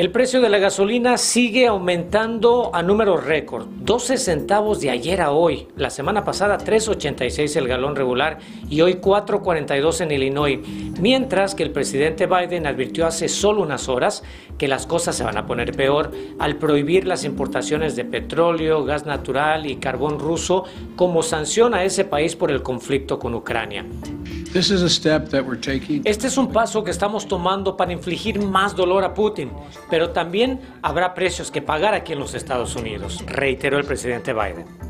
El precio de la gasolina sigue aumentando a números récord, 12 centavos de ayer a hoy. La semana pasada 3.86 el galón regular y hoy 4.42 en Illinois. Mientras que el presidente Biden advirtió hace solo unas horas que las cosas se van a poner peor al prohibir las importaciones de petróleo, gas natural y carbón ruso como sanción a ese país por el conflicto con Ucrania. Este es un paso que estamos tomando para infligir más dolor a Putin, pero también habrá precios que pagar aquí en los Estados Unidos, reiteró el presidente Biden.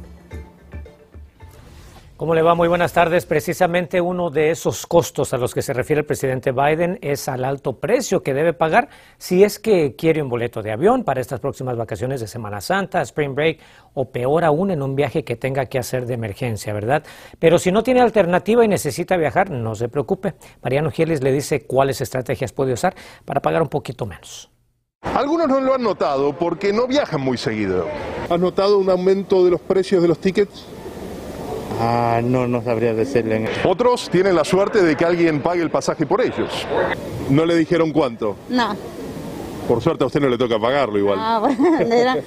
¿Cómo le va? Muy buenas tardes. Precisamente uno de esos costos a los que se refiere el presidente Biden es al alto precio que debe pagar si es que quiere un boleto de avión para estas próximas vacaciones de Semana Santa, Spring Break o peor aún en un viaje que tenga que hacer de emergencia, ¿verdad? Pero si no tiene alternativa y necesita viajar, no se preocupe. Mariano Gielis le dice cuáles estrategias puede usar para pagar un poquito menos. Algunos no lo han notado porque no viajan muy seguido. ¿Has notado un aumento de los precios de los tickets? Ah, no, no sabría decirle. Otros tienen la suerte de que alguien pague el pasaje por ellos. ¿No le dijeron cuánto? No. Por suerte a usted no le toca pagarlo igual. Ah, bueno,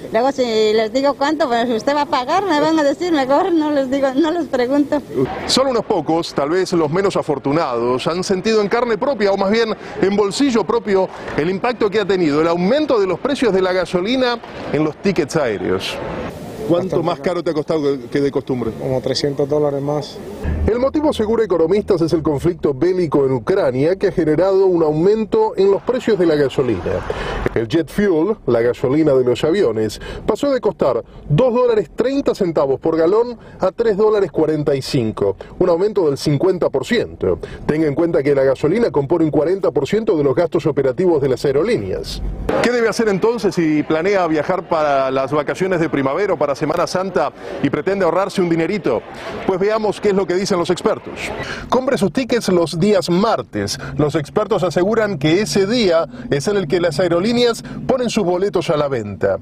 luego si les digo cuánto, pues si usted va a pagar, me van a decir mejor, no les digo, no les pregunto. Solo unos pocos, tal vez los menos afortunados, han sentido en carne propia o más bien en bolsillo propio el impacto que ha tenido el aumento de los precios de la gasolina en los tickets aéreos. ¿Cuánto más caro te ha costado que de costumbre? Como 300 dólares más. El motivo, seguro economistas, es el conflicto bélico en Ucrania que ha generado un aumento en los precios de la gasolina. El jet fuel, la gasolina de los aviones, pasó de costar 2 dólares 30 centavos por galón a 3 dólares 45, un aumento del 50%. Tenga en cuenta que la gasolina compone un 40% de los gastos operativos de las aerolíneas. ¿Qué debe hacer entonces si planea viajar para las vacaciones de primavera o para Semana Santa y pretende ahorrarse un dinerito? Pues veamos qué es lo que dicen los expertos. Compre sus tickets los días martes. Los expertos aseguran que ese día es en el que las aerolíneas ponen sus boletos a la venta.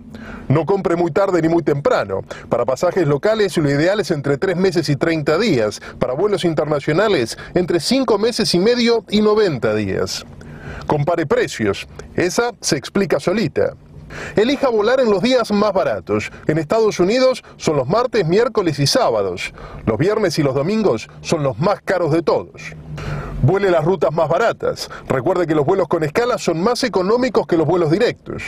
No compre muy tarde ni muy temprano. Para pasajes locales lo ideal es entre 3 meses y 30 días. Para vuelos internacionales entre 5 meses y medio y 90 días. Compare precios. Esa se explica solita. Elija volar en los días más baratos. En Estados Unidos son los martes, miércoles y sábados. Los viernes y los domingos son los más caros de todos. Vuele las rutas más baratas. Recuerde que los vuelos con escala son más económicos que los vuelos directos.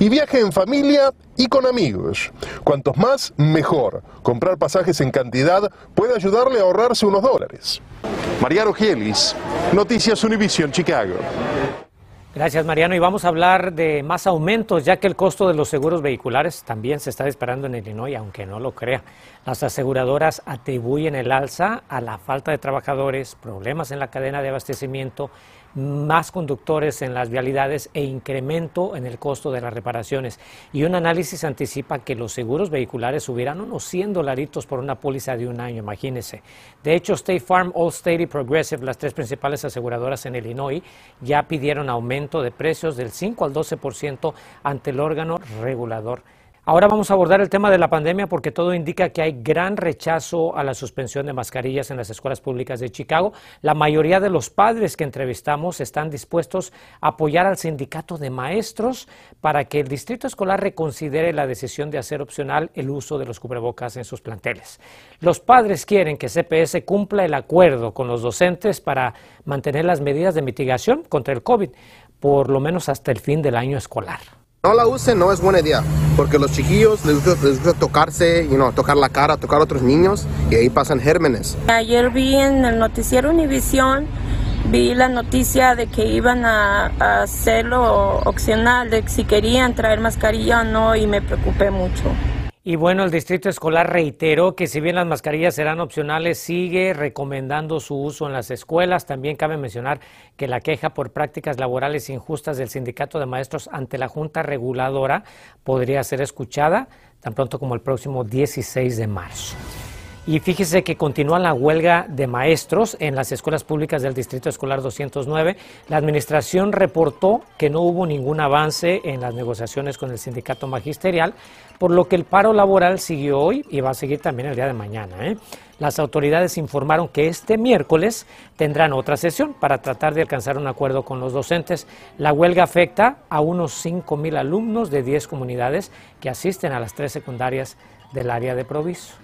Y viaje en familia y con amigos. Cuantos más, mejor. Comprar pasajes en cantidad puede ayudarle a ahorrarse unos dólares. Mariano Gielis, Noticias Univision, Chicago. Gracias, Mariano. Y vamos a hablar de más aumentos, ya que el costo de los seguros vehiculares también se está disparando en Illinois, aunque no lo crea. Las aseguradoras atribuyen el alza a la falta de trabajadores, problemas en la cadena de abastecimiento, más conductores en las vialidades e incremento en el costo de las reparaciones. Y un análisis anticipa que los seguros vehiculares subirán unos 100 dolaritos por una póliza de un año, imagínense. De hecho, State Farm, Allstate y Progressive, las tres principales aseguradoras en Illinois, ya pidieron aumento de precios del 5 al 12% ante el órgano regulador Ahora vamos a abordar el tema de la pandemia porque todo indica que hay gran rechazo a la suspensión de mascarillas en las escuelas públicas de Chicago. La mayoría de los padres que entrevistamos están dispuestos a apoyar al sindicato de maestros para que el distrito escolar reconsidere la decisión de hacer opcional el uso de los cubrebocas en sus planteles. Los padres quieren que CPS cumpla el acuerdo con los docentes para mantener las medidas de mitigación contra el COVID, por lo menos hasta el fin del año escolar. No la usen, no es buena idea, porque los chiquillos les gusta, tocarse, you know, tocar la cara, tocar a otros niños y ahí pasan gérmenes. Ayer vi en el noticiero Univisión, vi la noticia de que iban a, a hacerlo opcional, de si querían traer mascarilla o no y me preocupé mucho. Y bueno, el distrito escolar reiteró que si bien las mascarillas serán opcionales, sigue recomendando su uso en las escuelas. También cabe mencionar que la queja por prácticas laborales injustas del sindicato de maestros ante la Junta Reguladora podría ser escuchada tan pronto como el próximo 16 de marzo. Y fíjese que continúa la huelga de maestros en las escuelas públicas del Distrito Escolar 209. La administración reportó que no hubo ningún avance en las negociaciones con el sindicato magisterial, por lo que el paro laboral siguió hoy y va a seguir también el día de mañana. ¿eh? Las autoridades informaron que este miércoles tendrán otra sesión para tratar de alcanzar un acuerdo con los docentes. La huelga afecta a unos 5 mil alumnos de 10 comunidades que asisten a las tres secundarias del área de Proviso.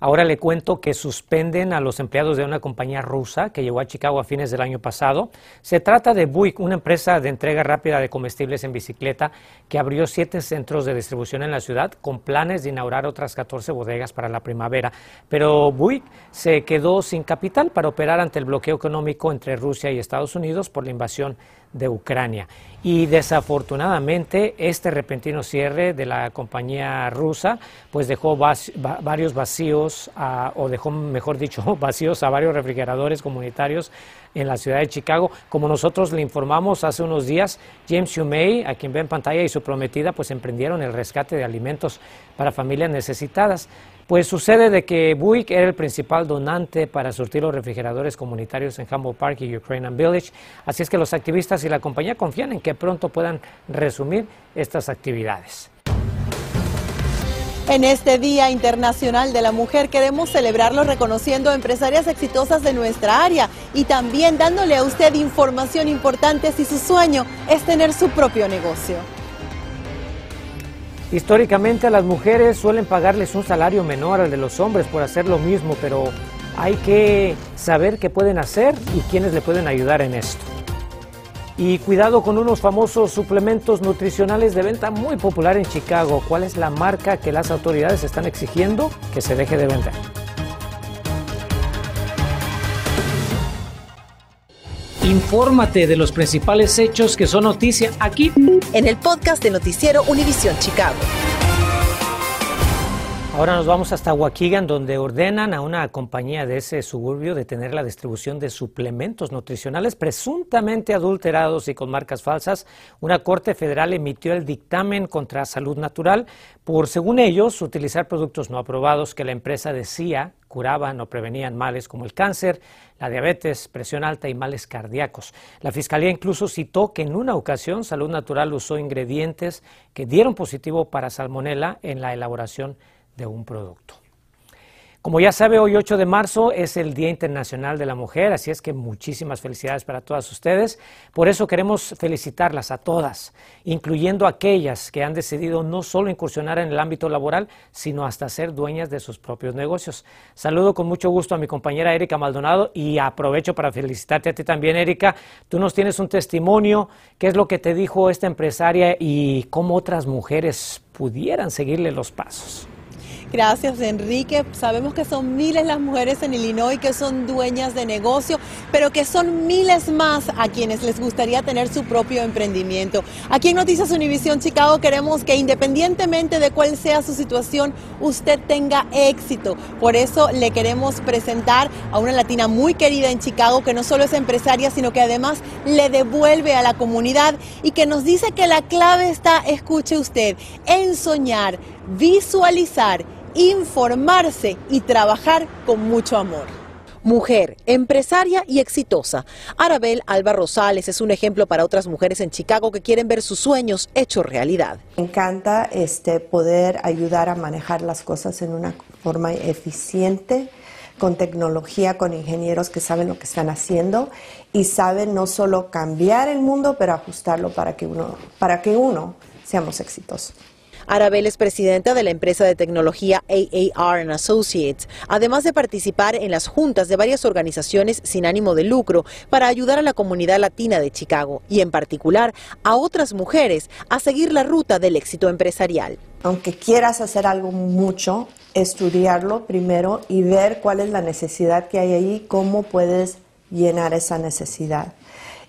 Ahora le cuento que suspenden a los empleados de una compañía rusa que llegó a Chicago a fines del año pasado. Se trata de Buick, una empresa de entrega rápida de comestibles en bicicleta que abrió siete centros de distribución en la ciudad con planes de inaugurar otras 14 bodegas para la primavera. Pero Buick se quedó sin capital para operar ante el bloqueo económico entre Rusia y Estados Unidos por la invasión de Ucrania. Y desafortunadamente este repentino cierre de la compañía rusa pues dejó varios vacíos o dejó mejor dicho vacíos a varios refrigeradores comunitarios en la ciudad de Chicago. Como nosotros le informamos hace unos días, James Humey, a quien ve en pantalla, y su prometida pues emprendieron el rescate de alimentos para familias necesitadas. Pues sucede de que Buick era el principal donante para surtir los refrigeradores comunitarios en Humboldt Park y Ukrainian Village, así es que los activistas y la compañía confían en que pronto puedan resumir estas actividades. En este Día Internacional de la Mujer queremos celebrarlo reconociendo a empresarias exitosas de nuestra área y también dándole a usted información importante si su sueño es tener su propio negocio. Históricamente a las mujeres suelen pagarles un salario menor al de los hombres por hacer lo mismo, pero hay que saber qué pueden hacer y quiénes le pueden ayudar en esto. Y cuidado con unos famosos suplementos nutricionales de venta muy popular en Chicago. ¿Cuál es la marca que las autoridades están exigiendo que se deje de vender? Infórmate de los principales hechos que son noticia aquí en el podcast de Noticiero Univisión Chicago. Ahora nos vamos hasta Waukegan, donde ordenan a una compañía de ese suburbio detener la distribución de suplementos nutricionales presuntamente adulterados y con marcas falsas. Una corte federal emitió el dictamen contra Salud Natural por, según ellos, utilizar productos no aprobados que la empresa decía curaban o prevenían males como el cáncer, la diabetes, presión alta y males cardíacos. La Fiscalía incluso citó que en una ocasión Salud Natural usó ingredientes que dieron positivo para salmonela en la elaboración de un producto. Como ya sabe, hoy 8 de marzo es el Día Internacional de la Mujer, así es que muchísimas felicidades para todas ustedes. Por eso queremos felicitarlas a todas, incluyendo a aquellas que han decidido no solo incursionar en el ámbito laboral, sino hasta ser dueñas de sus propios negocios. Saludo con mucho gusto a mi compañera Erika Maldonado y aprovecho para felicitarte a ti también, Erika. Tú nos tienes un testimonio, qué es lo que te dijo esta empresaria y cómo otras mujeres pudieran seguirle los pasos. Gracias, Enrique. Sabemos que son miles las mujeres en Illinois que son dueñas de negocio, pero que son miles más a quienes les gustaría tener su propio emprendimiento. Aquí en Noticias Univisión Chicago queremos que independientemente de cuál sea su situación, usted tenga éxito. Por eso le queremos presentar a una latina muy querida en Chicago que no solo es empresaria, sino que además le devuelve a la comunidad y que nos dice que la clave está, escuche usted, en soñar, visualizar informarse y trabajar con mucho amor. Mujer, empresaria y exitosa. Arabel Alba Rosales es un ejemplo para otras mujeres en Chicago que quieren ver sus sueños hechos realidad. Me encanta este, poder ayudar a manejar las cosas en una forma eficiente, con tecnología, con ingenieros que saben lo que están haciendo y saben no solo cambiar el mundo, pero ajustarlo para que uno, para que uno seamos exitosos. Arabel es presidenta de la empresa de tecnología AAR Associates, además de participar en las juntas de varias organizaciones sin ánimo de lucro para ayudar a la comunidad latina de Chicago y en particular a otras mujeres a seguir la ruta del éxito empresarial. Aunque quieras hacer algo mucho, estudiarlo primero y ver cuál es la necesidad que hay ahí, cómo puedes llenar esa necesidad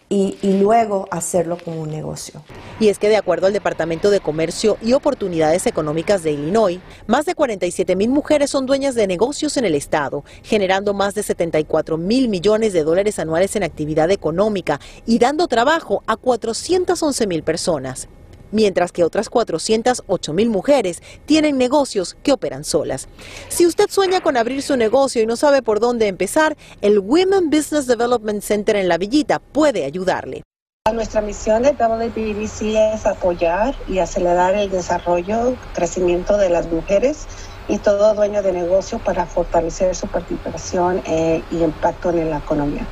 y, luego hacerlo como un negocio. Y es que de acuerdo al Departamento de Comercio y Oportunidades Económicas de Illinois, más de 47 mil mujeres son dueñas de negocios en el estado, generando más de 74 mil millones de dólares anuales en actividad económica y dando trabajo a 411 mil personas. Mientras que otras 408 mil mujeres tienen negocios que operan solas. Si usted sueña con abrir su negocio y no sabe por dónde empezar, el Women Business Development Center en La Villita puede ayudarle. Nuestra misión de WBDC es apoyar y acelerar el desarrollo, crecimiento de las mujeres y todo dueño de negocio para fortalecer su participación eh, y impacto en la economía.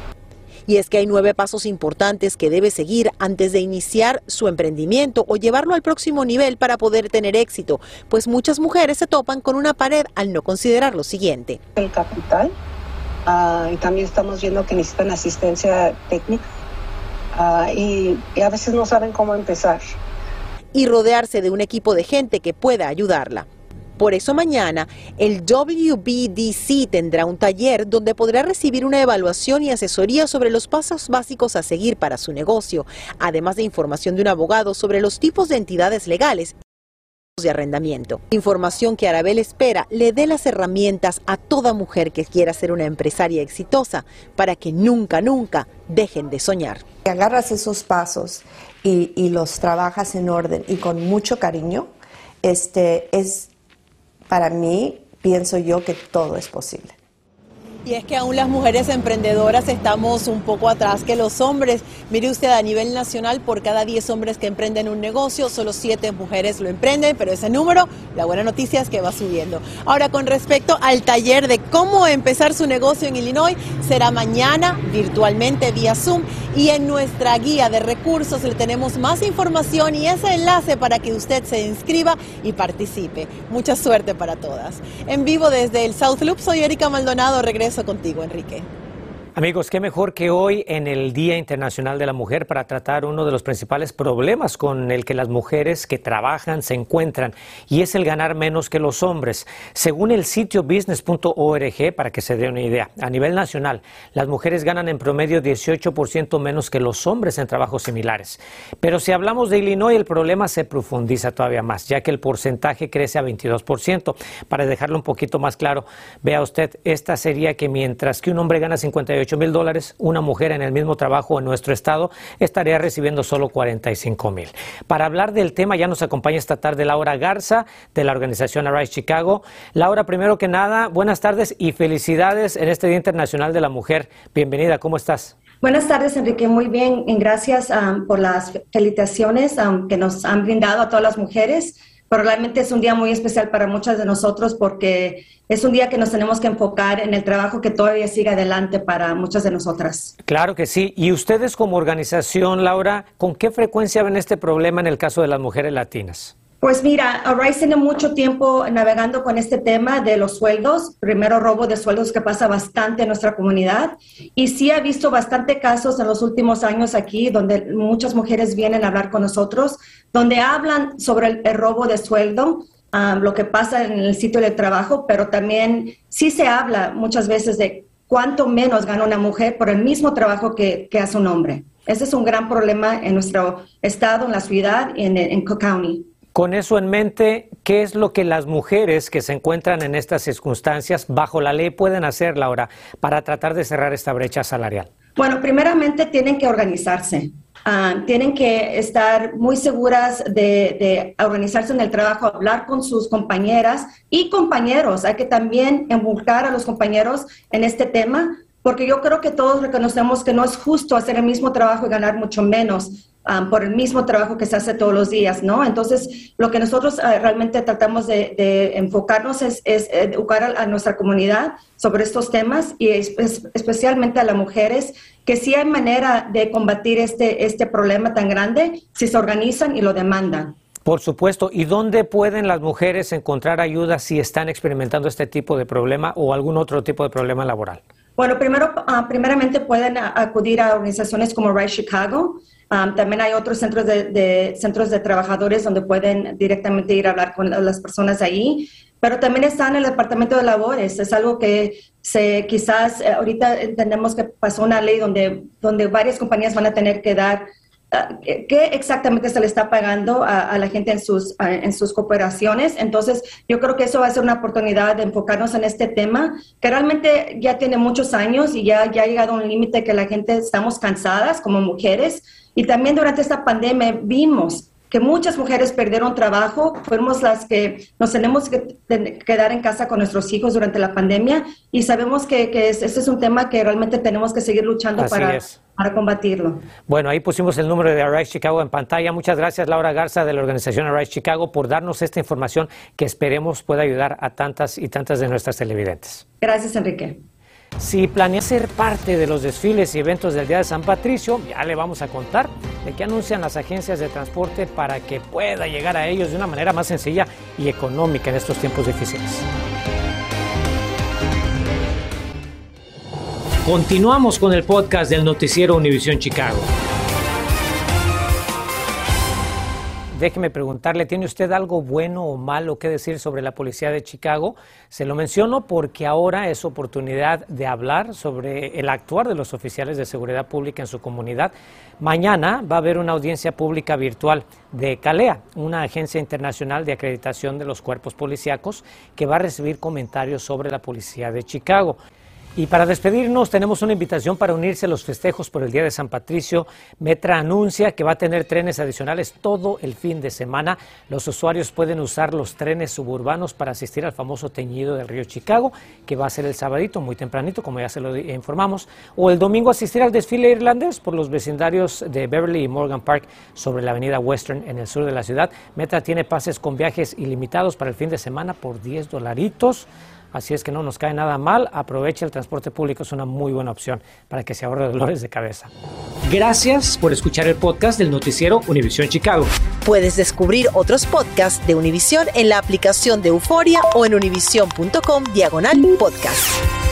Y es que hay nueve pasos importantes que debe seguir antes de iniciar su emprendimiento o llevarlo al próximo nivel para poder tener éxito, pues muchas mujeres se topan con una pared al no considerar lo siguiente. El capital, ah, y también estamos viendo que necesitan asistencia técnica ah, y a veces no saben cómo empezar. Y rodearse de un equipo de gente que pueda ayudarla. Por eso mañana el WBDC tendrá un taller donde podrá recibir una evaluación y asesoría sobre los pasos básicos a seguir para su negocio, además de información de un abogado sobre los tipos de entidades legales de arrendamiento. Información que Arabel espera le dé las herramientas a toda mujer que quiera ser una empresaria exitosa para que nunca, nunca dejen de soñar. Agarras esos pasos y, los trabajas en orden y con mucho cariño, este es para mí pienso yo que todo es posible. Y es que aún las mujeres emprendedoras estamos un poco atrás que los hombres. Mire usted, a nivel nacional, por cada 10 hombres que emprenden un negocio, solo 7 mujeres lo emprenden, pero ese número, la buena noticia es que va subiendo. Ahora, con respecto al taller de cómo empezar su negocio en Illinois, será mañana virtualmente vía Zoom y en nuestra guía de recursos le tenemos más información y ese enlace para que usted se inscriba y participe. Mucha suerte para todas. En vivo desde el South Loop, soy Erika Maldonado, regreso contigo, Enrique. Amigos, qué mejor que hoy en el Día Internacional de la Mujer para tratar uno de los principales problemas con el que las mujeres que trabajan se encuentran y es el ganar menos que los hombres. Según el sitio business.org, para que se dé una idea, a nivel nacional, las mujeres ganan en promedio 18% menos que los hombres en trabajos similares. Pero si hablamos de Illinois, el problema se profundiza todavía más, ya que el porcentaje crece a 22%. Para dejarlo un poquito más claro, vea usted, esta sería que mientras que un hombre gana 58 mil dólares, una mujer en el mismo trabajo en nuestro estado estaría recibiendo solo 45 mil. Para hablar del tema ya nos acompaña esta tarde Laura Garza de la organización Arise Chicago. Laura, primero que nada, buenas tardes y felicidades en este Día Internacional de la Mujer. Bienvenida, ¿cómo estás? Buenas tardes, Enrique. Muy bien. Gracias um, por las felicitaciones um, que nos han brindado a todas las mujeres pero realmente es un día muy especial para muchas de nosotros porque es un día que nos tenemos que enfocar en el trabajo que todavía sigue adelante para muchas de nosotras. Claro que sí. ¿Y ustedes como organización, Laura, con qué frecuencia ven este problema en el caso de las mujeres latinas? Pues mira, Arise tiene mucho tiempo navegando con este tema de los sueldos, primero robo de sueldos que pasa bastante en nuestra comunidad y sí ha visto bastante casos en los últimos años aquí donde muchas mujeres vienen a hablar con nosotros, donde hablan sobre el, robo de sueldo, um, lo que pasa en el sitio de trabajo, pero también sí se habla muchas veces de cuánto menos gana una mujer por el mismo trabajo que, hace un hombre. Ese es un gran problema en nuestro estado, en la ciudad y en, en Cook County. Con eso en mente, ¿qué es lo que las mujeres que se encuentran en estas circunstancias bajo la ley pueden hacer, Laura, para tratar de cerrar esta brecha salarial? Bueno, primeramente tienen que organizarse. Ah, tienen que estar muy seguras de, organizarse en el trabajo, hablar con sus compañeras y compañeros. Hay que también involucrar a los compañeros en este tema, porque yo creo que todos reconocemos que no es justo hacer el mismo trabajo y ganar mucho menos. Um, por el mismo trabajo que se hace todos los días, ¿no? Entonces, lo que nosotros uh, realmente tratamos de, enfocarnos es, educar a, nuestra comunidad sobre estos temas y especialmente a las mujeres, que sí hay manera de combatir este, este problema tan grande si se organizan y lo demandan. Por supuesto. ¿Y dónde pueden las mujeres encontrar ayuda si están experimentando este tipo de problema o algún otro tipo de problema laboral? Bueno, primero, uh, primeramente pueden acudir a organizaciones como Rise Chicago, también hay otros centros de, centros de trabajadores donde pueden directamente ir a hablar con las personas ahí, pero también están en el Departamento de Labores. Es algo que se, quizás eh, ahorita entendemos que pasó una ley donde, donde varias compañías van a tener que dar qué exactamente se le está pagando a, la gente en sus, en sus cooperaciones. Entonces, yo creo que eso va a ser una oportunidad de enfocarnos en este tema, que realmente ya tiene muchos años y ya, ya ha llegado a un límite que la gente estamos cansadas como mujeres y también durante esta pandemia vimos que muchas mujeres perdieron trabajo, fuimos las que nos tenemos que quedar en casa con nuestros hijos durante la pandemia y sabemos que, que ese es un tema que realmente tenemos que seguir luchando para, para combatirlo. Bueno, ahí pusimos el número de Arise Chicago en pantalla. Muchas gracias Laura Garza de la organización Arise Chicago por darnos esta información que esperemos pueda ayudar a tantas y tantas de nuestras televidentes. Gracias, Enrique. Si planea ser parte de los desfiles y eventos del Día de San Patricio, ya le vamos a contar de qué anuncian las agencias de transporte para que pueda llegar a ellos de una manera más sencilla y económica en estos tiempos difíciles. Continuamos con el podcast del noticiero Univisión Chicago. Déjeme preguntarle, ¿tiene usted algo bueno o malo que decir sobre la policía de Chicago? Se lo menciono porque ahora es oportunidad de hablar sobre el actuar de los oficiales de seguridad pública en su comunidad. Mañana va a haber una audiencia pública virtual de CALEA, una agencia internacional de acreditación de los cuerpos policíacos que va a recibir comentarios sobre la policía de Chicago. Y para despedirnos tenemos una invitación para unirse a los festejos por el Día de San Patricio. Metra anuncia que va a tener trenes adicionales todo el fin de semana. Los usuarios pueden usar los trenes suburbanos para asistir al famoso teñido del río Chicago, que va a ser el sabadito muy tempranito, como ya se lo informamos, o el domingo asistir al desfile irlandés por los vecindarios de Beverly y Morgan Park sobre la avenida Western en el sur de la ciudad. Metra tiene pases con viajes ilimitados para el fin de semana por 10 dolaritos. Así es que no nos cae nada mal, aproveche el transporte público, es una muy buena opción para que se ahorre dolores de cabeza. Gracias por escuchar el podcast del noticiero Univisión Chicago. Puedes descubrir otros podcasts de Univisión en la aplicación de Euforia o en univision.com diagonal podcast.